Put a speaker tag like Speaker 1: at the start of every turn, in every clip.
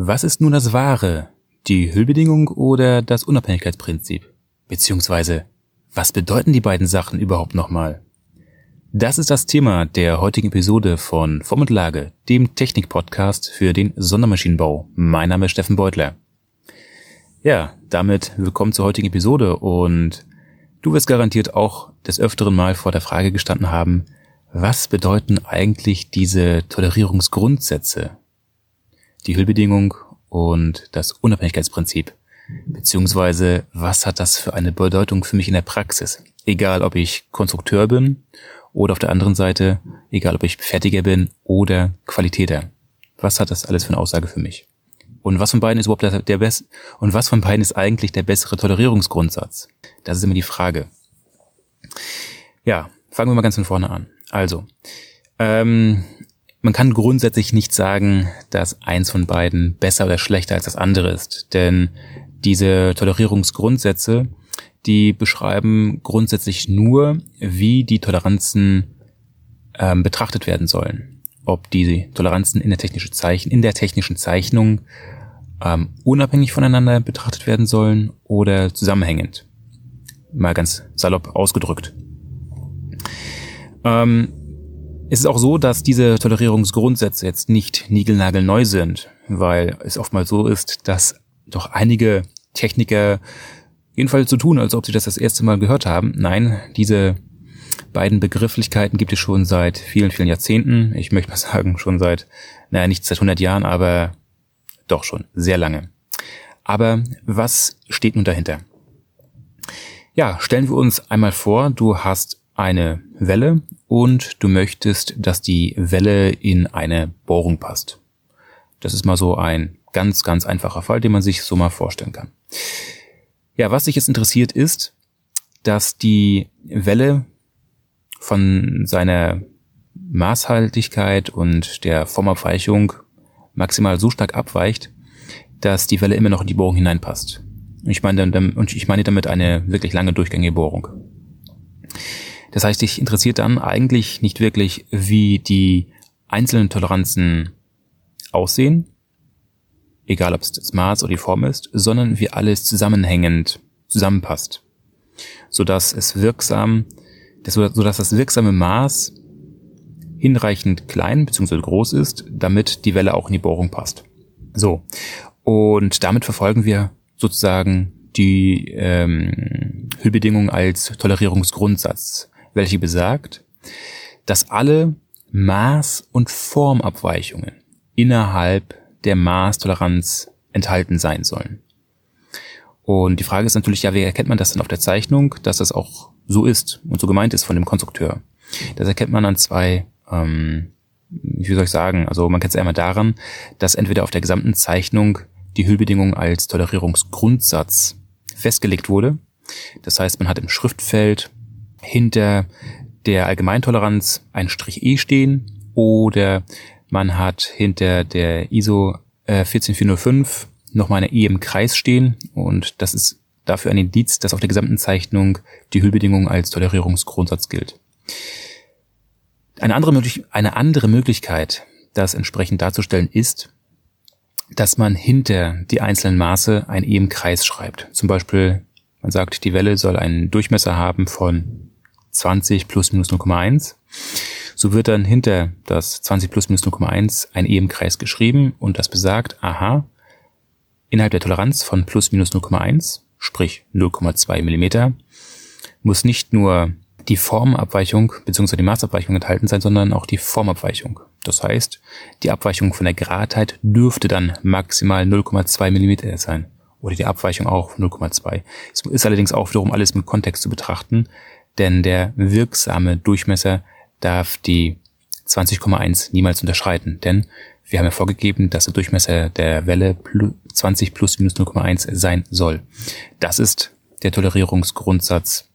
Speaker 1: Was ist nun das Wahre? Die Hüllbedingung oder das Unabhängigkeitsprinzip? Beziehungsweise, was bedeuten die beiden Sachen überhaupt nochmal? Das ist das Thema der heutigen Episode von Form und Lage, dem Technik-Podcast für den Sondermaschinenbau. Mein Name ist Steffen Beutler. Ja, damit willkommen zur heutigen Episode und du wirst garantiert auch des öfteren Mal vor der Frage gestanden haben, was bedeuten eigentlich diese Tolerierungsgrundsätze? Die Hüllbedingung und das Unabhängigkeitsprinzip. Beziehungsweise, was hat das für eine Bedeutung für mich in der Praxis? Egal, ob ich Konstrukteur bin oder auf der anderen Seite, egal, ob ich Fertiger bin oder Qualitäter. Was hat das alles für eine Aussage für mich? Und was von beiden ist überhaupt der, der best und was von beiden ist eigentlich der bessere Tolerierungsgrundsatz? Das ist immer die Frage. Ja, fangen wir mal ganz von vorne an. Also, ähm, man kann grundsätzlich nicht sagen, dass eins von beiden besser oder schlechter als das andere ist, denn diese Tolerierungsgrundsätze, die beschreiben grundsätzlich nur, wie die Toleranzen ähm, betrachtet werden sollen. Ob die Toleranzen in der, technische Zeichen, in der technischen Zeichnung ähm, unabhängig voneinander betrachtet werden sollen oder zusammenhängend. Mal ganz salopp ausgedrückt. Ähm, es ist auch so, dass diese Tolerierungsgrundsätze jetzt nicht niegelnagelneu sind, weil es oftmals so ist, dass doch einige Techniker jedenfalls so tun, als ob sie das das erste Mal gehört haben. Nein, diese beiden Begrifflichkeiten gibt es schon seit vielen, vielen Jahrzehnten. Ich möchte mal sagen, schon seit, naja, nicht seit 100 Jahren, aber doch schon sehr lange. Aber was steht nun dahinter? Ja, stellen wir uns einmal vor, du hast eine Welle und du möchtest, dass die Welle in eine Bohrung passt. Das ist mal so ein ganz, ganz einfacher Fall, den man sich so mal vorstellen kann. Ja, was sich jetzt interessiert ist, dass die Welle von seiner Maßhaltigkeit und der Formabweichung maximal so stark abweicht, dass die Welle immer noch in die Bohrung hineinpasst. Und ich meine damit eine wirklich lange durchgängige Bohrung. Das heißt, dich interessiert dann eigentlich nicht wirklich, wie die einzelnen Toleranzen aussehen, egal ob es das Maß oder die Form ist, sondern wie alles zusammenhängend zusammenpasst, sodass es wirksam, sodass das wirksame Maß hinreichend klein bzw. groß ist, damit die Welle auch in die Bohrung passt. So, und damit verfolgen wir sozusagen die ähm, Hüllbedingung als Tolerierungsgrundsatz welche besagt, dass alle Maß- und Formabweichungen innerhalb der Maßtoleranz enthalten sein sollen. Und die Frage ist natürlich, ja, wie erkennt man das denn auf der Zeichnung, dass das auch so ist und so gemeint ist von dem Konstrukteur? Das erkennt man an zwei, ähm, wie soll ich sagen, also man kennt es einmal daran, dass entweder auf der gesamten Zeichnung die Hüllbedingung als Tolerierungsgrundsatz festgelegt wurde. Das heißt, man hat im Schriftfeld hinter der Allgemeintoleranz ein Strich E stehen oder man hat hinter der ISO äh, 14405 nochmal eine E im Kreis stehen und das ist dafür ein Indiz, dass auf der gesamten Zeichnung die Hüllbedingung als Tolerierungsgrundsatz gilt. Eine andere, eine andere Möglichkeit, das entsprechend darzustellen, ist, dass man hinter die einzelnen Maße ein E im Kreis schreibt. Zum Beispiel, man sagt, die Welle soll einen Durchmesser haben von 20 plus minus 0,1. So wird dann hinter das 20 plus minus 0,1 ein E im Kreis geschrieben und das besagt, aha, innerhalb der Toleranz von plus minus 0,1, sprich 0,2 Millimeter, muss nicht nur die Formabweichung bzw. die Maßabweichung enthalten sein, sondern auch die Formabweichung. Das heißt, die Abweichung von der Gradheit dürfte dann maximal 0,2 Millimeter sein. Oder die Abweichung auch 0,2. Es ist allerdings auch wiederum alles mit Kontext zu betrachten denn der wirksame Durchmesser darf die 20,1 niemals unterschreiten, denn wir haben ja vorgegeben, dass der Durchmesser der Welle 20 plus minus 0,1 sein soll. Das ist der Tolerierungsgrundsatz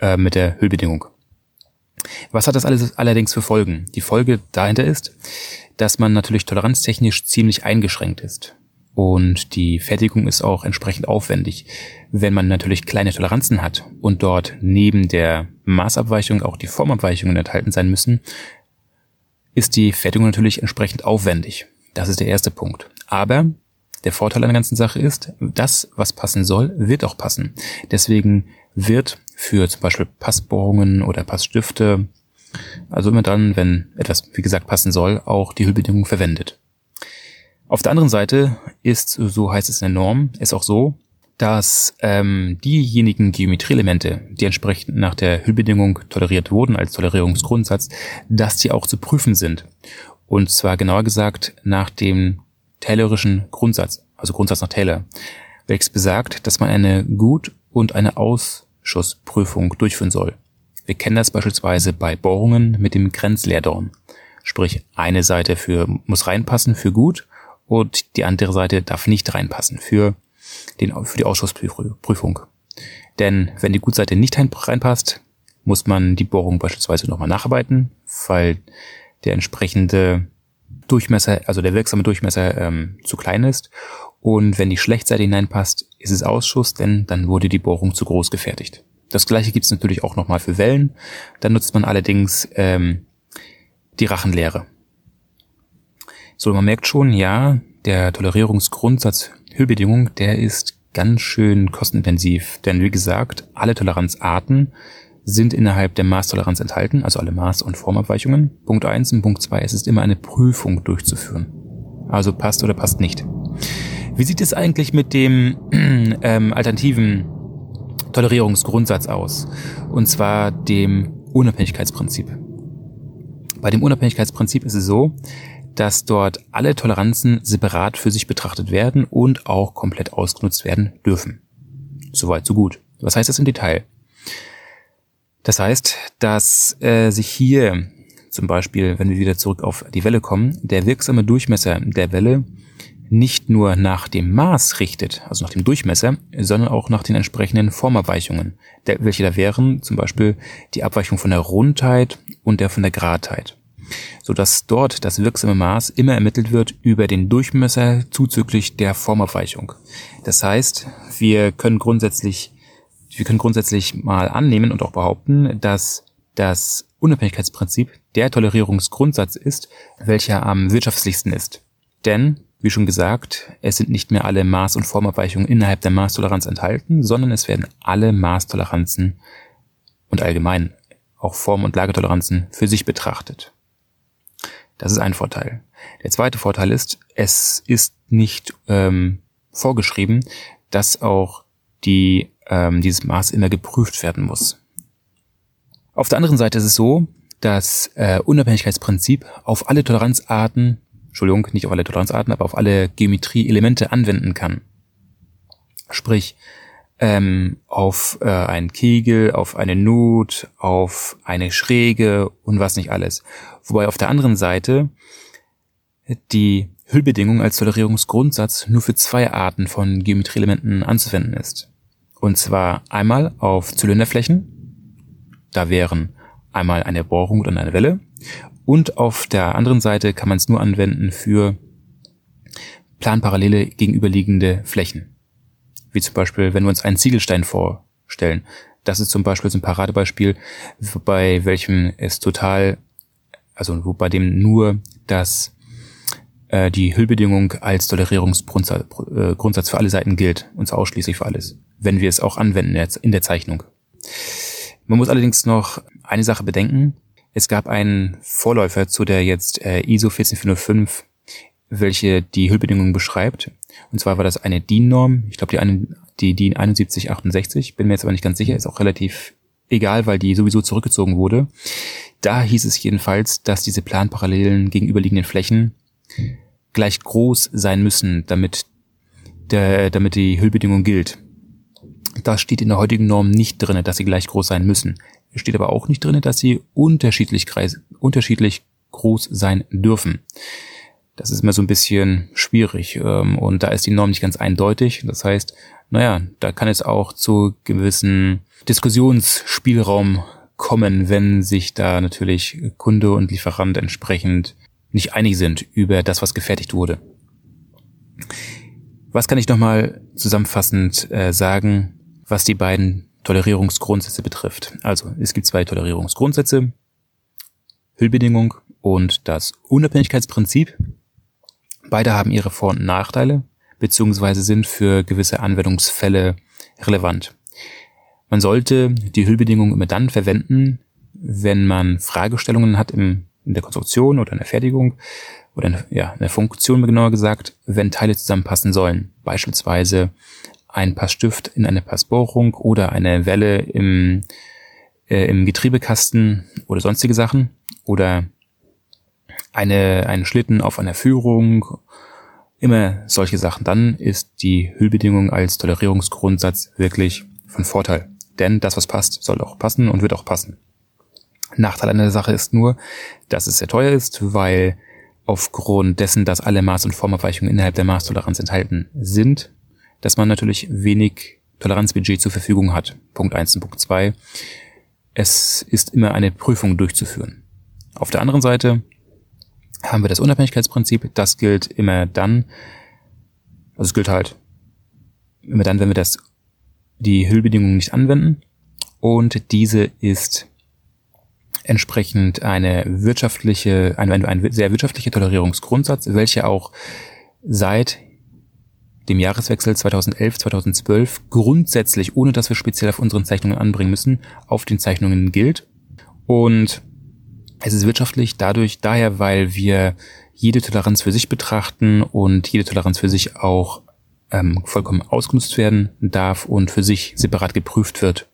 Speaker 1: äh, mit der Hüllbedingung. Was hat das alles allerdings für Folgen? Die Folge dahinter ist, dass man natürlich toleranztechnisch ziemlich eingeschränkt ist. Und die Fertigung ist auch entsprechend aufwendig. Wenn man natürlich kleine Toleranzen hat und dort neben der Maßabweichung auch die Formabweichungen enthalten sein müssen, ist die Fertigung natürlich entsprechend aufwendig. Das ist der erste Punkt. Aber der Vorteil an der ganzen Sache ist, das, was passen soll, wird auch passen. Deswegen wird für zum Beispiel Passbohrungen oder Passstifte, also immer dann, wenn etwas, wie gesagt, passen soll, auch die Hüllbedingung verwendet. Auf der anderen Seite ist, so heißt es in der Norm, ist auch so, dass ähm, diejenigen Geometrieelemente, die entsprechend nach der Hüllbedingung toleriert wurden als Tolerierungsgrundsatz, dass die auch zu prüfen sind. Und zwar genauer gesagt nach dem Taylorischen Grundsatz, also Grundsatz nach Taylor, welches besagt, dass man eine Gut- und eine Ausschussprüfung durchführen soll. Wir kennen das beispielsweise bei Bohrungen mit dem Grenzleerdorn. Sprich, eine Seite für, muss reinpassen für gut und die andere Seite darf nicht reinpassen für, den, für die Ausschussprüfung. Denn wenn die Gutseite nicht reinpasst, muss man die Bohrung beispielsweise nochmal nacharbeiten, weil der entsprechende Durchmesser, also der wirksame Durchmesser ähm, zu klein ist. Und wenn die Schlechtseite hineinpasst, ist es Ausschuss, denn dann wurde die Bohrung zu groß gefertigt. Das gleiche gibt es natürlich auch nochmal für Wellen. Dann nutzt man allerdings ähm, die Rachenlehre. So, man merkt schon, ja, der Tolerierungsgrundsatz Hüllbedingung, der ist ganz schön kostenintensiv. Denn wie gesagt, alle Toleranzarten sind innerhalb der Maßtoleranz enthalten, also alle Maß- und Formabweichungen. Punkt eins und Punkt zwei: es ist immer eine Prüfung durchzuführen. Also passt oder passt nicht. Wie sieht es eigentlich mit dem ähm, alternativen Tolerierungsgrundsatz aus? Und zwar dem Unabhängigkeitsprinzip. Bei dem Unabhängigkeitsprinzip ist es so, dass dort alle Toleranzen separat für sich betrachtet werden und auch komplett ausgenutzt werden dürfen. Soweit, so gut. Was heißt das im Detail? Das heißt, dass äh, sich hier zum Beispiel, wenn wir wieder zurück auf die Welle kommen, der wirksame Durchmesser der Welle nicht nur nach dem Maß richtet, also nach dem Durchmesser, sondern auch nach den entsprechenden Formabweichungen, welche da wären zum Beispiel die Abweichung von der Rundheit und der von der Gradheit, so dass dort das wirksame Maß immer ermittelt wird über den Durchmesser zuzüglich der Formabweichung. Das heißt, wir können grundsätzlich wir können grundsätzlich mal annehmen und auch behaupten, dass das Unabhängigkeitsprinzip der Tolerierungsgrundsatz ist, welcher am wirtschaftlichsten ist. Denn, wie schon gesagt, es sind nicht mehr alle Maß- und Formabweichungen innerhalb der Maßtoleranz enthalten, sondern es werden alle Maßtoleranzen und allgemein auch Form- und Lagetoleranzen für sich betrachtet. Das ist ein Vorteil. Der zweite Vorteil ist, es ist nicht ähm, vorgeschrieben, dass auch die ähm, dieses Maß immer geprüft werden muss. Auf der anderen Seite ist es so, dass äh, Unabhängigkeitsprinzip auf alle Toleranzarten, Entschuldigung, nicht auf alle Toleranzarten, aber auf alle Geometrieelemente anwenden kann. Sprich, ähm, auf äh, einen Kegel, auf eine Nut, auf eine Schräge und was nicht alles. Wobei auf der anderen Seite die Hüllbedingung als Tolerierungsgrundsatz nur für zwei Arten von Geometrieelementen anzuwenden ist. Und zwar einmal auf Zylinderflächen. Da wären einmal eine Bohrung und eine Welle. Und auf der anderen Seite kann man es nur anwenden für planparallele gegenüberliegende Flächen. Wie zum Beispiel, wenn wir uns einen Ziegelstein vorstellen. Das ist zum Beispiel so ein Paradebeispiel, bei welchem es total, also bei dem nur das äh, die Hüllbedingung als Tolerierungsgrundsatz für alle Seiten gilt, und zwar ausschließlich für alles wenn wir es auch anwenden in der Zeichnung. Man muss allerdings noch eine Sache bedenken. Es gab einen Vorläufer zu der jetzt äh, ISO 14405, welche die Hüllbedingungen beschreibt. Und zwar war das eine DIN-Norm. Ich glaube, die, die DIN 7168. Bin mir jetzt aber nicht ganz sicher. Ist auch relativ egal, weil die sowieso zurückgezogen wurde. Da hieß es jedenfalls, dass diese planparallelen gegenüberliegenden Flächen gleich groß sein müssen, damit der, damit die Hüllbedingung gilt. Das steht in der heutigen Norm nicht drinne, dass sie gleich groß sein müssen. Es steht aber auch nicht drinne, dass sie unterschiedlich, unterschiedlich groß sein dürfen. Das ist immer so ein bisschen schwierig ähm, und da ist die Norm nicht ganz eindeutig. Das heißt, naja, da kann es auch zu gewissen Diskussionsspielraum kommen, wenn sich da natürlich Kunde und Lieferant entsprechend nicht einig sind über das, was gefertigt wurde. Was kann ich nochmal zusammenfassend äh, sagen? was die beiden Tolerierungsgrundsätze betrifft. Also es gibt zwei Tolerierungsgrundsätze, Hüllbedingung und das Unabhängigkeitsprinzip. Beide haben ihre Vor- und Nachteile, beziehungsweise sind für gewisse Anwendungsfälle relevant. Man sollte die Hüllbedingungen immer dann verwenden, wenn man Fragestellungen hat im, in der Konstruktion oder in der Fertigung oder in, ja, in der Funktion genauer gesagt, wenn Teile zusammenpassen sollen. Beispielsweise ein Passstift in eine Passbohrung oder eine Welle im, äh, im Getriebekasten oder sonstige Sachen oder eine, einen Schlitten auf einer Führung, immer solche Sachen. Dann ist die Hüllbedingung als Tolerierungsgrundsatz wirklich von Vorteil. Denn das, was passt, soll auch passen und wird auch passen. Nachteil an der Sache ist nur, dass es sehr teuer ist, weil aufgrund dessen, dass alle Maß- und Formabweichungen innerhalb der Maßtoleranz enthalten sind, dass man natürlich wenig Toleranzbudget zur Verfügung hat. Punkt eins und Punkt zwei. Es ist immer eine Prüfung durchzuführen. Auf der anderen Seite haben wir das Unabhängigkeitsprinzip. Das gilt immer dann, also es gilt halt immer dann, wenn wir das, die Hüllbedingungen nicht anwenden. Und diese ist entsprechend eine wirtschaftliche, ein, ein sehr wirtschaftlicher Tolerierungsgrundsatz, welcher auch seit dem Jahreswechsel 2011-2012 grundsätzlich, ohne dass wir speziell auf unseren Zeichnungen anbringen müssen, auf den Zeichnungen gilt. Und es ist wirtschaftlich dadurch, daher, weil wir jede Toleranz für sich betrachten und jede Toleranz für sich auch ähm, vollkommen ausgenutzt werden darf und für sich separat geprüft wird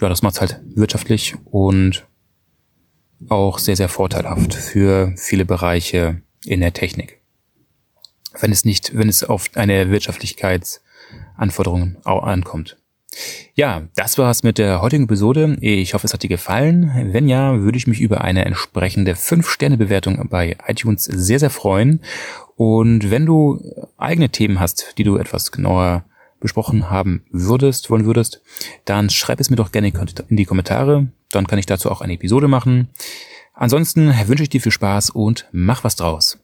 Speaker 1: ja, das macht halt wirtschaftlich und auch sehr, sehr vorteilhaft für viele Bereiche in der Technik. Wenn es nicht, wenn es auf eine Wirtschaftlichkeitsanforderung ankommt. Ja, das war's mit der heutigen Episode. Ich hoffe, es hat dir gefallen. Wenn ja, würde ich mich über eine entsprechende 5-Sterne-Bewertung bei iTunes sehr, sehr freuen. Und wenn du eigene Themen hast, die du etwas genauer besprochen haben würdest, wollen würdest, dann schreib es mir doch gerne in die Kommentare. Dann kann ich dazu auch eine Episode machen. Ansonsten wünsche ich dir viel Spaß und mach was draus.